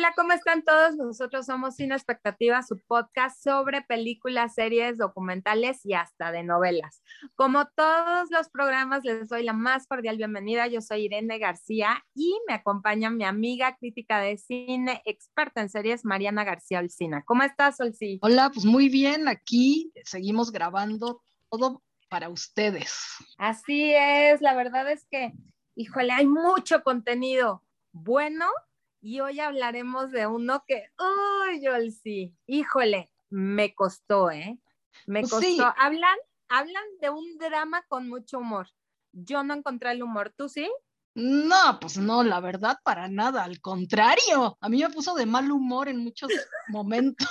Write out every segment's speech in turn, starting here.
Hola, ¿cómo están todos? Nosotros somos Sin Expectativa, su podcast sobre películas, series, documentales y hasta de novelas. Como todos los programas, les doy la más cordial bienvenida. Yo soy Irene García y me acompaña mi amiga crítica de cine, experta en series, Mariana García Olcina. ¿Cómo estás, Olcí? Hola, pues muy bien. Aquí seguimos grabando todo para ustedes. Así es, la verdad es que, híjole, hay mucho contenido bueno y hoy hablaremos de uno que, uy, yo sí, híjole, me costó, ¿eh? Me costó. sí. Hablan, hablan de un drama con mucho humor. Yo no encontré el humor, ¿tú sí? No, pues no, la verdad, para nada. Al contrario, a mí me puso de mal humor en muchos momentos.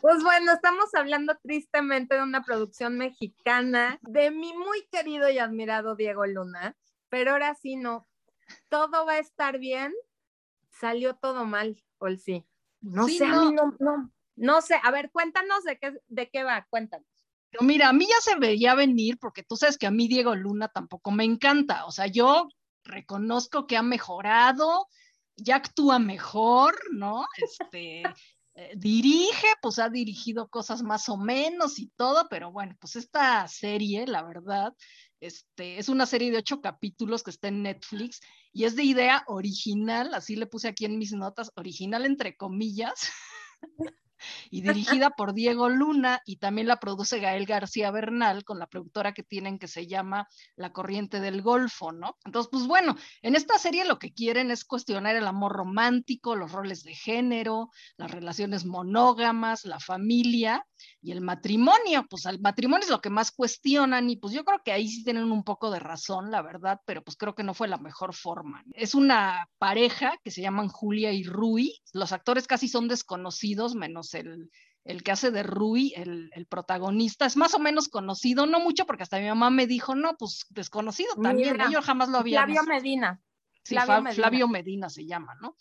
Pues bueno, estamos hablando tristemente de una producción mexicana de mi muy querido y admirado Diego Luna, pero ahora sí no, todo va a estar bien, salió todo mal, Olsi. No Sí, sé, a no. mí no, no, no sé, a ver, cuéntanos de qué, de qué va, cuéntanos. Pero mira, a mí ya se veía venir porque tú sabes que a mí Diego Luna tampoco me encanta. O sea, yo reconozco que ha mejorado, ya actúa mejor, ¿no? Este, eh, dirige, pues ha dirigido cosas más o menos y todo, pero bueno, pues esta serie, la verdad, este, es una serie de ocho capítulos que está en Netflix y es de idea original, así le puse aquí en mis notas, original entre comillas y dirigida por Diego Luna y también la produce Gael García Bernal con la productora que tienen que se llama La Corriente del Golfo, ¿no? Entonces, pues bueno, en esta serie lo que quieren es cuestionar el amor romántico, los roles de género, las relaciones monógamas, la familia y el matrimonio. Pues el matrimonio es lo que más cuestionan y pues yo creo que ahí sí tienen un poco de razón, la verdad, pero pues creo que no fue la mejor forma. Es una pareja que se llaman Julia y Rui. Los actores casi son desconocidos, menos el, el que hace de Rui, el, el protagonista. Es más o menos conocido, no mucho, porque hasta mi mamá me dijo, no, pues desconocido también. Mira. Yo jamás lo había Flavio visto. Medina. Sí, Flavio Medina. Flavio Medina se llama, ¿no?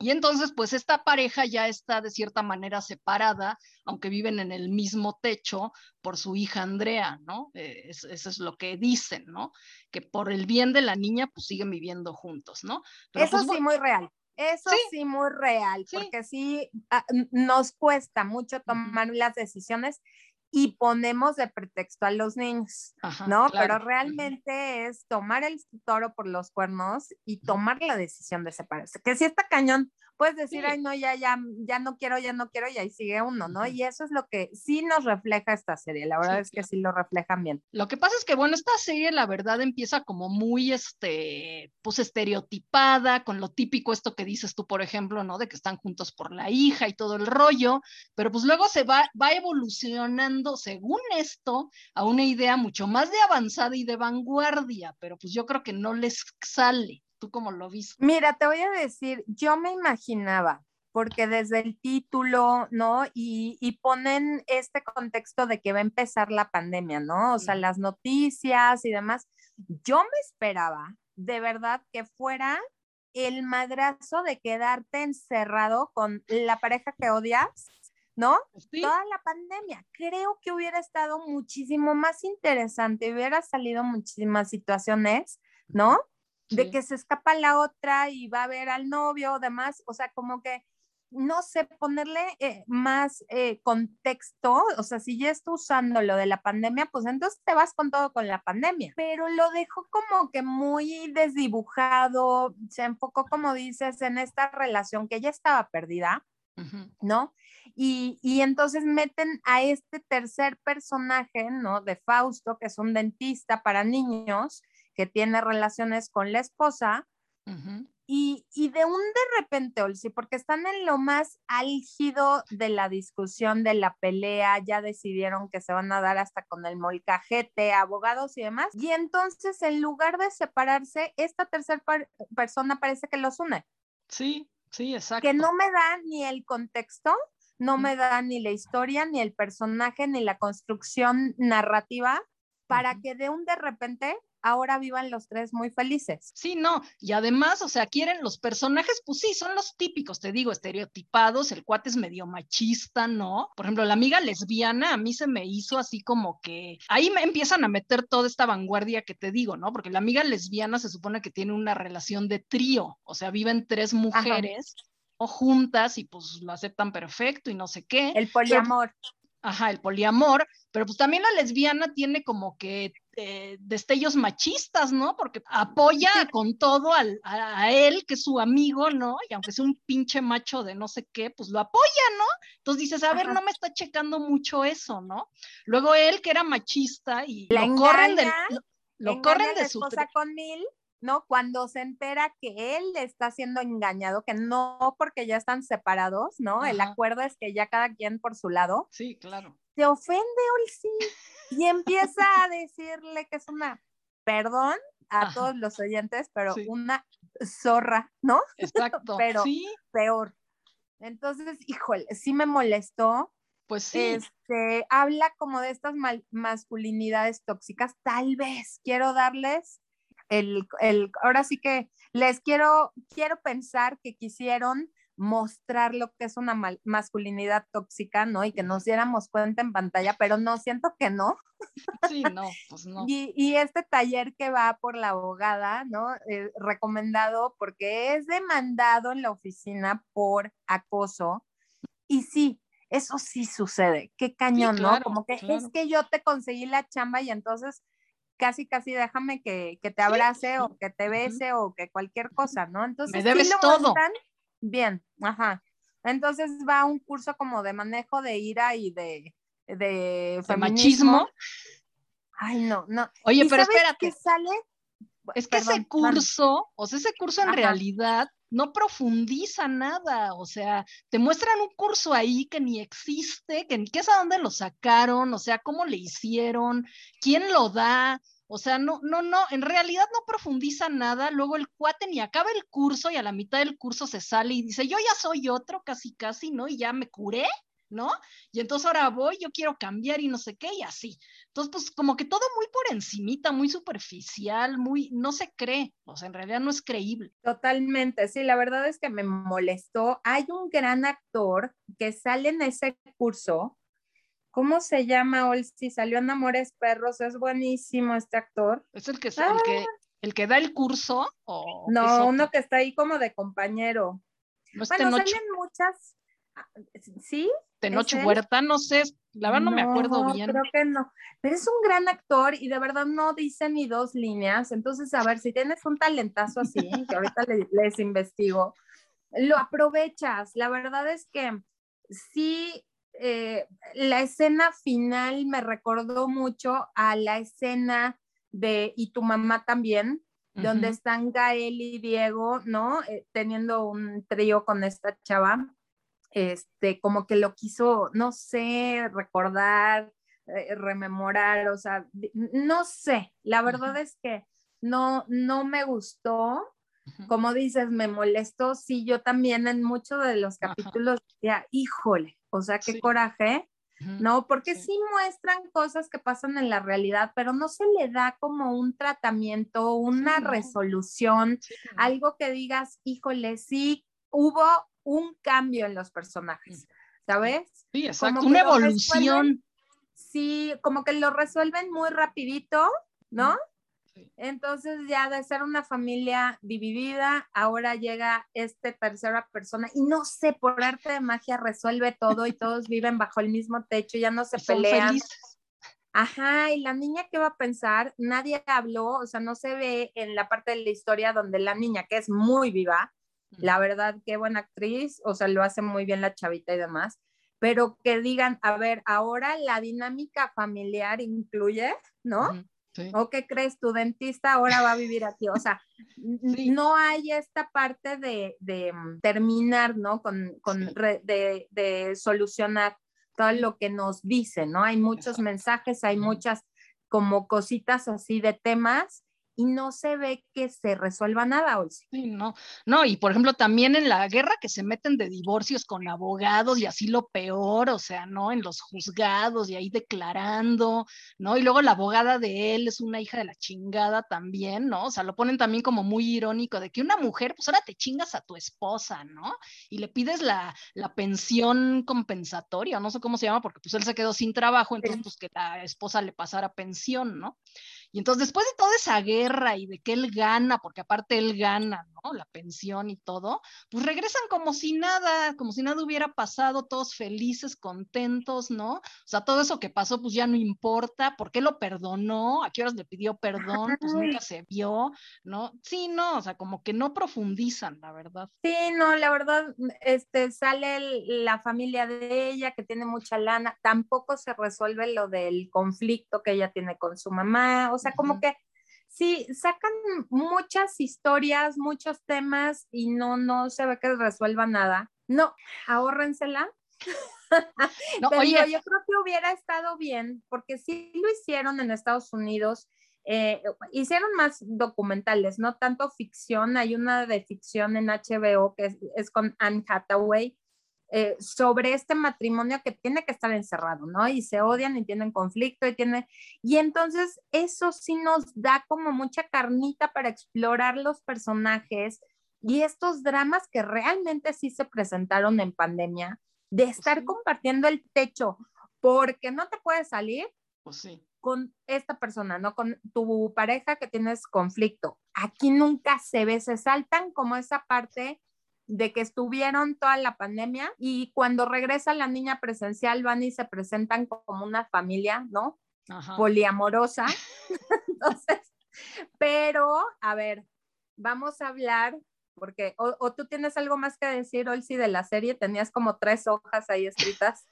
Y entonces, pues esta pareja ya está de cierta manera separada, aunque viven en el mismo techo por su hija Andrea, ¿no? Eh, es- eso es lo que dicen, ¿no? Que por el bien de la niña, pues siguen viviendo juntos, ¿no? Pero, Eso pues, sí, bueno, muy real. Eso Sí. sí, muy real, Sí. porque sí ah, nos cuesta mucho tomar las decisiones y ponemos de pretexto a los niños, ajá, ¿no? Claro. Pero realmente es tomar el toro por los cuernos y tomar la decisión de separarse. Que si está cañón, puedes decir, Sí. ay, no, ya, ya, ya no quiero, ya no quiero, y ahí sigue uno, ¿no? Y eso es lo que sí nos refleja esta serie. La verdad Sí, es que claro. sí lo reflejan bien. Lo que pasa es que, bueno, esta serie, la verdad, empieza como muy, este, pues estereotipada, con lo típico, esto que dices tú, por ejemplo, ¿no? De que están juntos por la hija y todo el rollo, pero pues luego se va, va evolucionando, según esto, a una idea mucho más de avanzada y de vanguardia, pero pues yo creo que no les sale. ¿Tú cómo lo viste? Mira, te voy a decir, yo me imaginaba, porque desde el título, ¿no? Y, y ponen este contexto de que va a empezar la pandemia, ¿no? O sea, las noticias y demás. Yo me esperaba, de verdad, que fuera el madrazo de quedarte encerrado con la pareja que odias, ¿no? Sí, Toda la pandemia. Creo que hubiera estado muchísimo más interesante, hubiera salido muchísimas situaciones, ¿no? De que se escapa la otra y va a ver al novio o demás, o sea, como que, no sé, ponerle eh, más eh, contexto, o sea, si ya está usando lo de la pandemia, pues entonces te vas con todo con la pandemia, pero lo dejó como que muy desdibujado, se enfocó, como dices, en esta relación que ya estaba perdida. ¿no? Y, y entonces meten a este tercer personaje, ¿no? De Fausto, que es un dentista para niños, que tiene relaciones con la esposa, Ujú. y, y de un de repente, Olsi, porque están en lo más álgido de la discusión, de la pelea, ya decidieron que se van a dar hasta con el molcajete, abogados y demás, y entonces en lugar de separarse, esta tercera persona parece que los une Sí, sí, exacto. que no me da ni el contexto, no me da ni la historia, ni el personaje, ni la construcción narrativa para que de un de repente ahora vivan los tres muy felices. Sí, no, y además, o sea, quieren los personajes, pues sí, son los típicos, te digo, estereotipados, el cuate es medio machista, ¿no? Por ejemplo, la amiga lesbiana a mí se me hizo así como que ahí me empiezan a meter toda esta vanguardia que te digo, ¿no? Porque la amiga lesbiana se supone que tiene una relación de trío, o sea, viven tres mujeres. o juntas y pues lo aceptan perfecto y no sé qué. El poliamor. Ajá, el poliamor, pero pues también la lesbiana tiene como que eh, destellos machistas, ¿no? Porque apoya con todo al, a, él, que es su amigo, ¿no? Y aunque sea un pinche macho de no sé qué, pues lo apoya, ¿no? Entonces dices, a ver, no me está checando mucho eso, ¿no? Luego él, que era machista, y lo corren de, lo, corren de su... Esposa con mil, ¿no? Cuando se entera que él está siendo engañado, que no porque ya están separados, ¿no? El acuerdo es que ya cada quien por su lado. Sí, claro. Se ofende, sí y empieza a decirle que es una, perdón a todos los oyentes, pero una zorra, ¿no? Exacto. pero peor. Entonces, híjole, sí me molestó. Pues sí. Este, habla como de estas masculinidades tóxicas. Tal vez quiero darles el, el, ahora sí que les quiero, quiero pensar que quisieron mostrar lo que es una masculinidad tóxica, ¿no? Y que nos diéramos cuenta en pantalla, pero no, siento que no. Sí, no, pues no. Y, este taller que va por la abogada, ¿no? Eh, recomendado porque es demandado en la oficina por acoso. Y sí, eso sí sucede. Qué cañón, ¿no? Como que es que yo te conseguí la chamba y entonces casi, casi déjame que, te abrace o que te bese o que cualquier cosa, ¿no? Entonces, Me debes todo. Bien, ajá. Entonces va un curso como de manejo de ira y de, de, machismo. Ay, no, no. Oye, pero espérate. Qué sale? Es que ese curso, o sea, ese curso en realidad no profundiza nada, o sea, te muestran un curso ahí que ni existe, que ni qué es a dónde lo sacaron, o sea, cómo le hicieron, quién lo da, o sea, no, no, no, en realidad no profundiza nada. Luego el cuate ni acaba el curso y a la mitad del curso se sale y dice, yo ya soy otro, casi, casi, ¿no? Y ya me curé, ¿no? Y entonces ahora voy, yo quiero cambiar y no sé qué, y así. Entonces, pues como que todo muy por encimita, muy superficial, muy, no se cree, o sea, en realidad no es creíble. Totalmente, sí, la verdad es que me molestó. Hay un gran actor que sale en ese curso, ¿Cómo se llama si Salió en Amores Perros, es buenísimo este actor. ¿Es el que, el que, el que da el curso? O no, uno que está ahí como de compañero. No bueno, salen muchas, ah, ¿sí? Tenoch Huerta, no sé, la verdad no, me acuerdo bien. Creo que no, pero es un gran actor y de verdad no dice ni dos líneas, entonces a ver, si tienes un talentazo así, que ahorita les investigo, lo aprovechas, la verdad es que sí eh, la escena final me recordó mucho a la escena de Y tu mamá también, donde están Gael y Diego, ¿no? Eh, teniendo un trío con esta chava. Este, como que lo quiso, no sé, recordar, eh, rememorar, o sea, no sé, la verdad es que no, no me gustó. Como dices, me molestó, sí, yo también en muchos de los capítulos decía, híjole, o sea, qué coraje, ¿no? Porque sí. muestran cosas que pasan en la realidad, pero no se le da como un tratamiento, una resolución, algo que digas, híjole, sí hubo un cambio en los personajes, ¿sabes? Sí, exacto, una evolución. Sí, como que lo resuelven muy rapidito, ¿no? Entonces ya de ser una familia dividida, ahora llega este tercera persona y no sé, por arte de magia resuelve todo y todos viven bajo el mismo techo, ya no se pelean. Ajá, y la niña qué va a pensar, nadie habló, o sea, no se ve en la parte de la historia donde la niña, que es muy viva, la verdad, qué buena actriz, o sea, lo hace muy bien la chavita y demás, pero que digan, a ver, ahora la dinámica familiar incluye, ¿no? ¿O qué crees? Tu dentista ahora va a vivir aquí. O sea, no hay esta parte de, mm, terminar, ¿no? Con, de, solucionar todo lo que nos dicen, ¿no? Hay muchos mensajes, hay muchas como cositas así de temas y no se ve que se resuelva nada, Olsi. Sí, no, no, y por ejemplo también en la guerra que se meten de divorcios con abogados y así lo peor, o sea, ¿no? En los juzgados y ahí declarando, ¿no? Y luego la abogada de él es una hija de la chingada también, ¿no? O sea, lo ponen también como muy irónico de que una mujer, pues ahora te chingas a tu esposa, ¿no? Y le pides la, la pensión compensatoria, no sé cómo se llama, porque pues él se quedó sin trabajo, entonces pues que la esposa le pasara pensión, ¿no? Y entonces después de toda esa guerra y de que él gana, porque aparte él gana, ¿no? La pensión y todo, pues regresan como si nada, como si nada hubiera pasado, todos felices, contentos, ¿no? O sea, todo eso que pasó, pues ya no importa, ¿por qué lo perdonó? ¿A qué horas le pidió perdón? Pues nunca se vio, ¿no? Sí, no, o sea, como que no profundizan, la verdad. Sí, no, la verdad, este, sale la familia de ella que tiene mucha lana, tampoco se resuelve lo del conflicto que ella tiene con su mamá, o sea, como que sí, sacan muchas historias, muchos temas y no, no se ve que resuelva nada. No, ahórrensela. No, oye. yo creo que hubiera estado bien, porque sí lo hicieron en Estados Unidos. Eh, hicieron más documentales, no tanto ficción. Hay una de ficción en HBO que es, es con Anne Hathaway, eh, sobre este matrimonio que tiene que estar encerrado, ¿no? Y se odian y tienen conflicto y tiene y entonces eso sí nos da como mucha carnita para explorar los personajes y estos dramas que realmente sí se presentaron en pandemia, de pues estar compartiendo el techo, porque no te puedes salir pues sí. con esta persona, ¿no? Con tu pareja que tienes conflicto. Aquí nunca se ve, se saltan como esa parte de que estuvieron toda la pandemia y cuando regresa la niña presencial van y se presentan como una familia, ¿no? Poliamorosa. Entonces, pero, a ver, vamos a hablar, porque, o, tú tienes algo más que decir, Olsi, de la serie, tenías como tres hojas ahí escritas.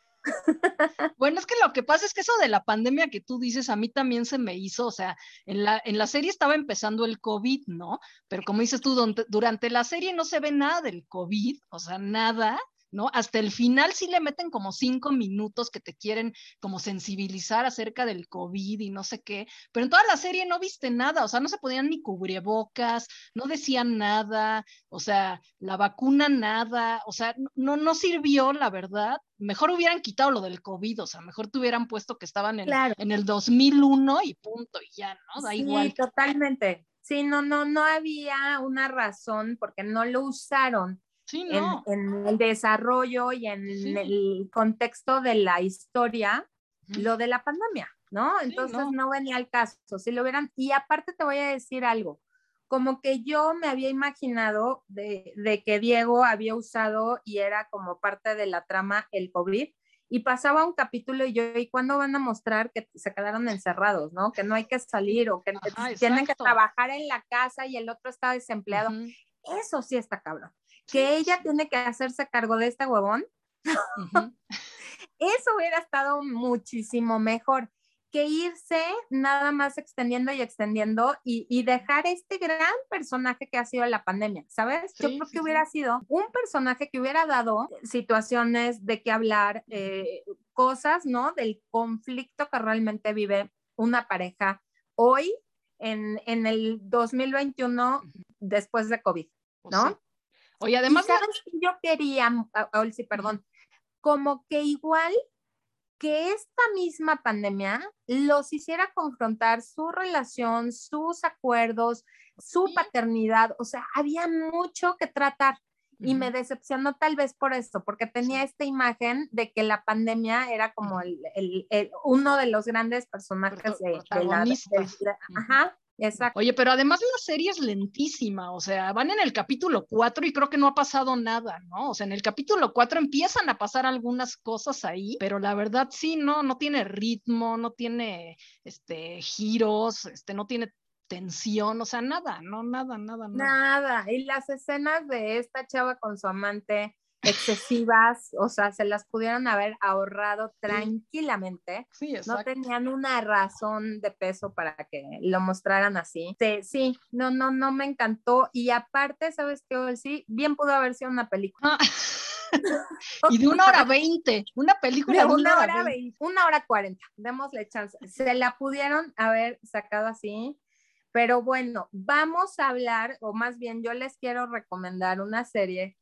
Bueno, es que lo que pasa es que eso de la pandemia que tú dices, a mí también se me hizo, o sea, en la, en la serie estaba empezando el COVID, ¿no? Pero como dices tú, durante la serie no se ve nada del COVID, o sea, nada, ¿no? Hasta el final sí le meten como cinco minutos que te quieren como sensibilizar acerca del COVID y no sé qué, pero en toda la serie no viste nada, o sea, no se podían ni cubrebocas, no decían nada, o sea, la vacuna nada, o sea, no, no sirvió, la verdad. Mejor hubieran quitado lo del COVID, o sea, mejor te hubieran puesto que estaban en, en el 2001 y punto, y ya, ¿no? Da sí, igual. totalmente. Sí, no, no, no había una razón porque no lo usaron en, el desarrollo y en el contexto de la historia, lo de la pandemia, ¿no? Entonces no. venía al caso, si lo hubieran, y aparte te voy a decir algo, como que yo me había imaginado de, de, que Diego había usado y era como parte de la trama el COVID, y pasaba un capítulo y yo, ¿y cuándo van a mostrar que se quedaron encerrados, no? Que no hay que salir o que tienen que trabajar en la casa y el otro está desempleado. Eso sí está cabrón. Que ella tiene que hacerse cargo de este huevón, eso hubiera estado muchísimo mejor que irse nada más extendiendo y extendiendo y, dejar este gran personaje que ha sido la pandemia, ¿sabes? Yo creo que hubiera sido un personaje que hubiera dado situaciones de qué hablar, eh, cosas, ¿no? Del conflicto que realmente vive una pareja hoy en, en el 2021 después de COVID, ¿no? Oye, además. yo quería, Olsi, perdón, como que igual que esta misma pandemia los hiciera confrontar su relación, sus acuerdos, su paternidad, o sea, había mucho que tratar. Y me decepcionó tal vez por esto, porque tenía esta imagen de que la pandemia era como el, uno de los grandes personajes de, la, ajá, Exacto. Oye, pero además la serie es lentísima, o sea, van en el capítulo 4 y creo que no ha pasado nada, ¿no? O sea, en el capítulo 4 empiezan a pasar algunas cosas ahí, pero la verdad sí, no, no tiene ritmo, no tiene este giros, este no tiene tensión, o sea, nada, no, nada, nada, nada. Nada, y las escenas de esta chava con su amante excesivas, o sea, se las pudieron haber ahorrado tranquilamente. Sí, no tenían una razón de peso para que lo mostraran así. Sí, sí, no, no, no me encantó. Y aparte, ¿sabes qué? Sí, bien pudo haber sido una película. Ah. y de una hora veinte, una película de, una, hora veinte. Una hora cuarenta, démosle chance. Se la pudieron haber sacado así Pero bueno, vamos a hablar, o más bien yo les quiero recomendar una serie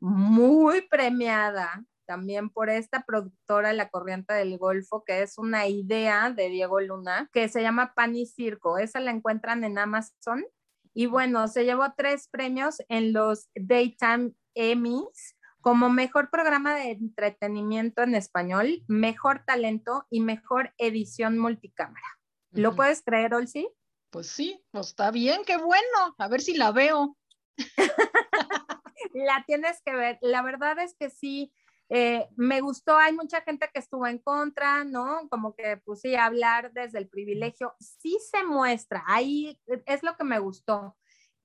muy premiada también por esta productora La Corriente del Golfo, que es una idea de Diego Luna, que se llama Pan y Circo. Esa la encuentran en Amazon. Y bueno, se llevó tres premios en los Daytime Emmys como mejor programa de entretenimiento en español, mejor talento y mejor edición multicámara. ¿Lo puedes creer, Olsi? Pues sí, pues está bien, qué bueno. A ver si la veo. la tienes que ver. La verdad es que sí, eh, me gustó, hay mucha gente que estuvo en contra, ¿no? Como que pues sí, hablar desde el privilegio, sí se muestra, ahí es lo que me gustó,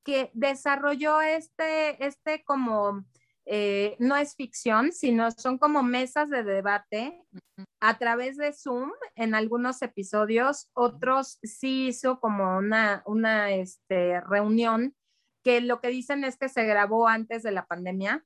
que desarrolló este, este como, eh, no es ficción, sino son como mesas de debate a través de Zoom en algunos episodios, otros sí hizo como una, una este, reunión que lo que dicen es que se grabó antes de la pandemia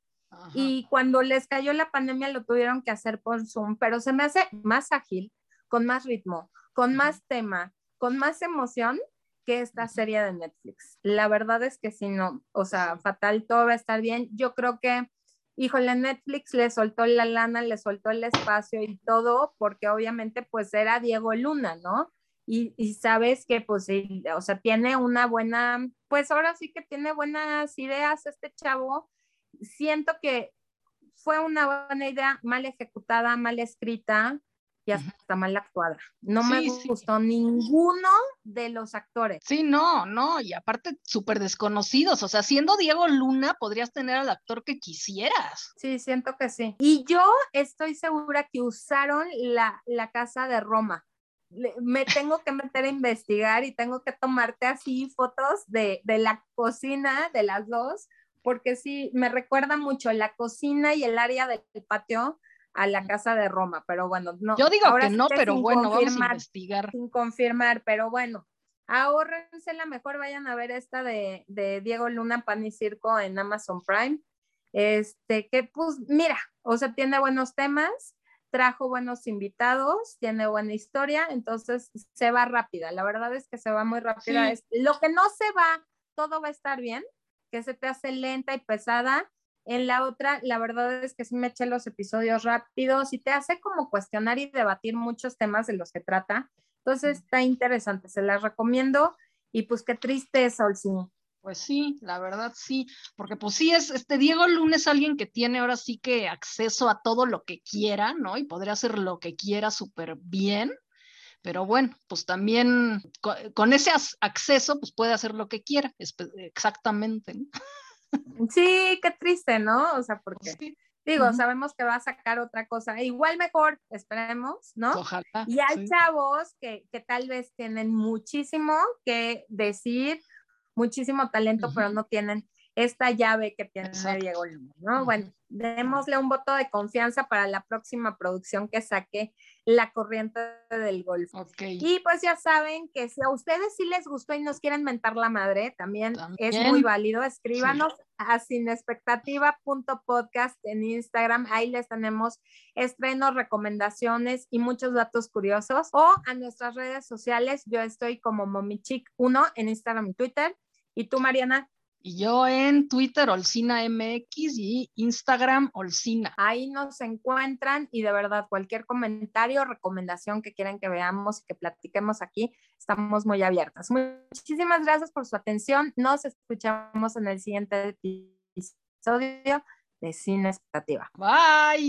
y cuando les cayó la pandemia lo tuvieron que hacer por Zoom, pero se me hace más ágil, con más ritmo, con más tema, con más emoción que esta serie de Netflix. La verdad es que si no, o sea, fatal, todo va a estar bien. Yo creo que, híjole, Netflix le soltó la lana, le soltó el espacio y todo, porque obviamente pues era Diego Luna, ¿no? Y, y, sabes que pues, o sea, tiene una buena, pues ahora sí que tiene buenas ideas este chavo siento que fue una buena idea mal ejecutada, mal escrita y hasta mal actuada. No me gustó ninguno de los actores. Sí, no, no, y aparte súper desconocidos, o sea, siendo Diego Luna podrías tener al actor que quisieras. Sí, siento que sí. Y yo estoy segura que usaron la, la casa de Roma me tengo que meter a investigar y tengo que tomarte así fotos de, de, la cocina de las dos, porque sí, me recuerda mucho la cocina y el área del patio a la casa de Roma, pero bueno, no. Yo digo que no, pero bueno, vamos a investigar. Sin confirmar, pero bueno, ahórrense la mejor, vayan a ver esta de, de Diego Luna, Pan y Circo en Amazon Prime. Este, que pues, mira, o sea, tiene buenos temas, trajo buenos invitados, tiene buena historia, entonces se va rápida. La verdad es que se va muy rápida. Es, lo que no se va, todo va a estar bien, que se te hace lenta y pesada. En la otra, la verdad es que sí me eché los episodios rápidos y te hace como cuestionar y debatir muchos temas de los que trata. Entonces está interesante, se las recomiendo y pues qué triste es, sí. Pues sí, la verdad sí, porque pues sí es, este Diego Lunes alguien que tiene ahora sí que acceso a todo lo que quiera, ¿no? Y podría hacer lo que quiera súper bien. Pero bueno, pues también con, ese acceso, pues puede hacer lo que quiera, exactamente. Sí, qué triste, ¿no? O sea, porque digo, sabemos que va a sacar otra cosa, igual mejor, esperemos, ¿no? Ojalá. Y hay chavos que, que, tal vez tienen muchísimo que decir, muchísimo talento, pero no tienen esta llave que tiene Diego Luna, ¿no? Bueno, démosle un voto de confianza para la próxima producción que saque La Corriente del Golfo. Y pues ya saben que si a ustedes sí les gustó y nos quieren mentar la madre, también, es muy válido. Escríbanos a sinexpectativa.podcast en Instagram. Ahí les tenemos estrenos, recomendaciones y muchos datos curiosos. O a nuestras redes sociales. Yo estoy como momichic1 en Instagram y Twitter. ¿Y tú, Mariana? Y yo en Twitter, Olcina MX y Instagram, Olcina. Ahí nos encuentran y de verdad cualquier comentario, recomendación que quieran que veamos y que platiquemos aquí, estamos muy abiertas. Muchísimas gracias por su atención. Nos escuchamos en el siguiente episodio de Cine Expectativa. Bye.